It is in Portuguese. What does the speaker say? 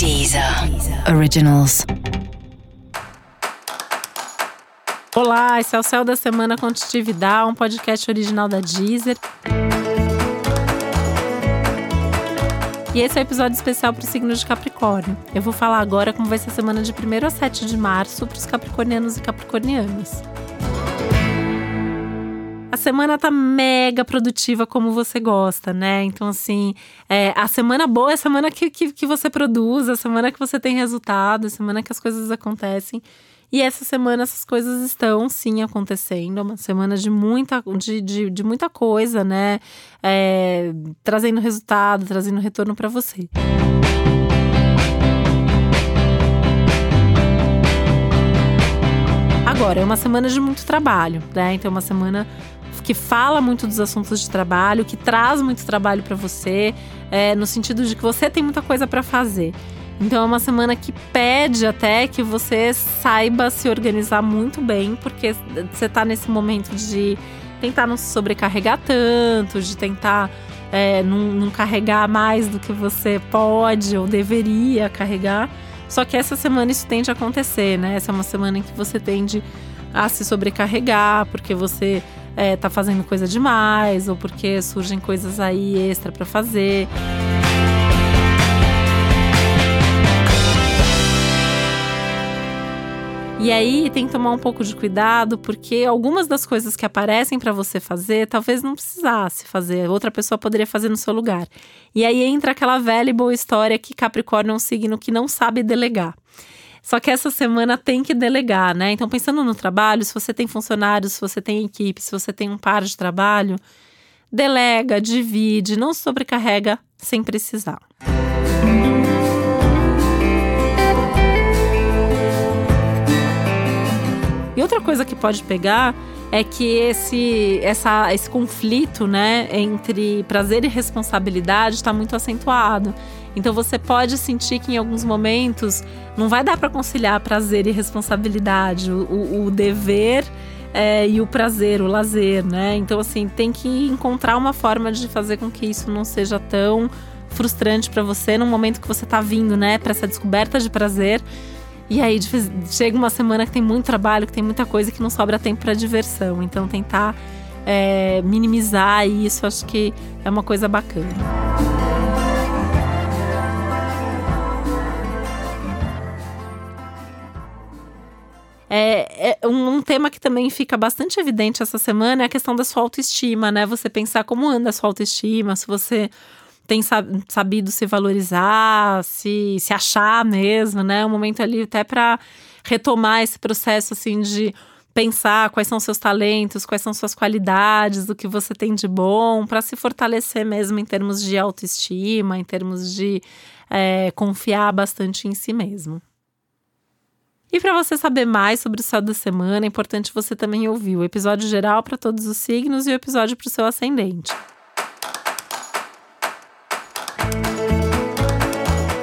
Deezer Originals. Olá, esse é o Céu da Semana Contitividade, um podcast original da Deezer. E esse é o um episódio especial para o signo de Capricórnio. Eu vou falar agora como vai ser a semana de 1 a 7 de março para os capricornianos e capricornianas. A semana tá mega produtiva como você gosta, né? Então, assim, é, a semana boa é a semana que, que, que você produz, a semana que você tem resultado, a semana que as coisas acontecem. E essa semana essas coisas estão sim acontecendo. É uma semana de muita, de, de, de muita coisa, né? É, trazendo resultado, trazendo retorno para você. Agora, é uma semana de muito trabalho, né? Então, é uma semana que fala muito dos assuntos de trabalho, que traz muito trabalho para você, é, no sentido de que você tem muita coisa para fazer. Então é uma semana que pede até que você saiba se organizar muito bem, porque você está nesse momento de tentar não se sobrecarregar tanto, de tentar é, não, não carregar mais do que você pode ou deveria carregar. Só que essa semana isso tende a acontecer, né? Essa é uma semana em que você tende a se sobrecarregar, porque você é, tá fazendo coisa demais, ou porque surgem coisas aí extra para fazer. E aí tem que tomar um pouco de cuidado, porque algumas das coisas que aparecem para você fazer, talvez não precisasse fazer, outra pessoa poderia fazer no seu lugar. E aí entra aquela velha e boa história que Capricórnio é um signo que não sabe delegar. Só que essa semana tem que delegar, né? Então, pensando no trabalho, se você tem funcionários, se você tem equipe, se você tem um par de trabalho, delega, divide, não sobrecarrega sem precisar. E outra coisa que pode pegar é que esse, essa, esse conflito né, entre prazer e responsabilidade está muito acentuado. Então você pode sentir que em alguns momentos não vai dar para conciliar prazer e responsabilidade, o, o dever é, e o prazer, o lazer, né? Então assim tem que encontrar uma forma de fazer com que isso não seja tão frustrante para você no momento que você está vindo, né, para essa descoberta de prazer e aí chega uma semana que tem muito trabalho, que tem muita coisa que não sobra tempo para diversão. Então tentar é, minimizar isso, acho que é uma coisa bacana. É, é um, um, tema que também fica bastante evidente essa semana é a questão da sua autoestima, né? Você pensar como anda a sua autoestima, se você tem sabido se valorizar, se, se achar mesmo, né? Um momento ali até para retomar esse processo assim de pensar quais são seus talentos, quais são suas qualidades, o que você tem de bom, para se fortalecer mesmo em termos de autoestima, em termos de é, confiar bastante em si mesmo. E para você saber mais sobre o céu da semana, é importante você também ouvir o episódio geral para todos os signos e o episódio para o seu ascendente.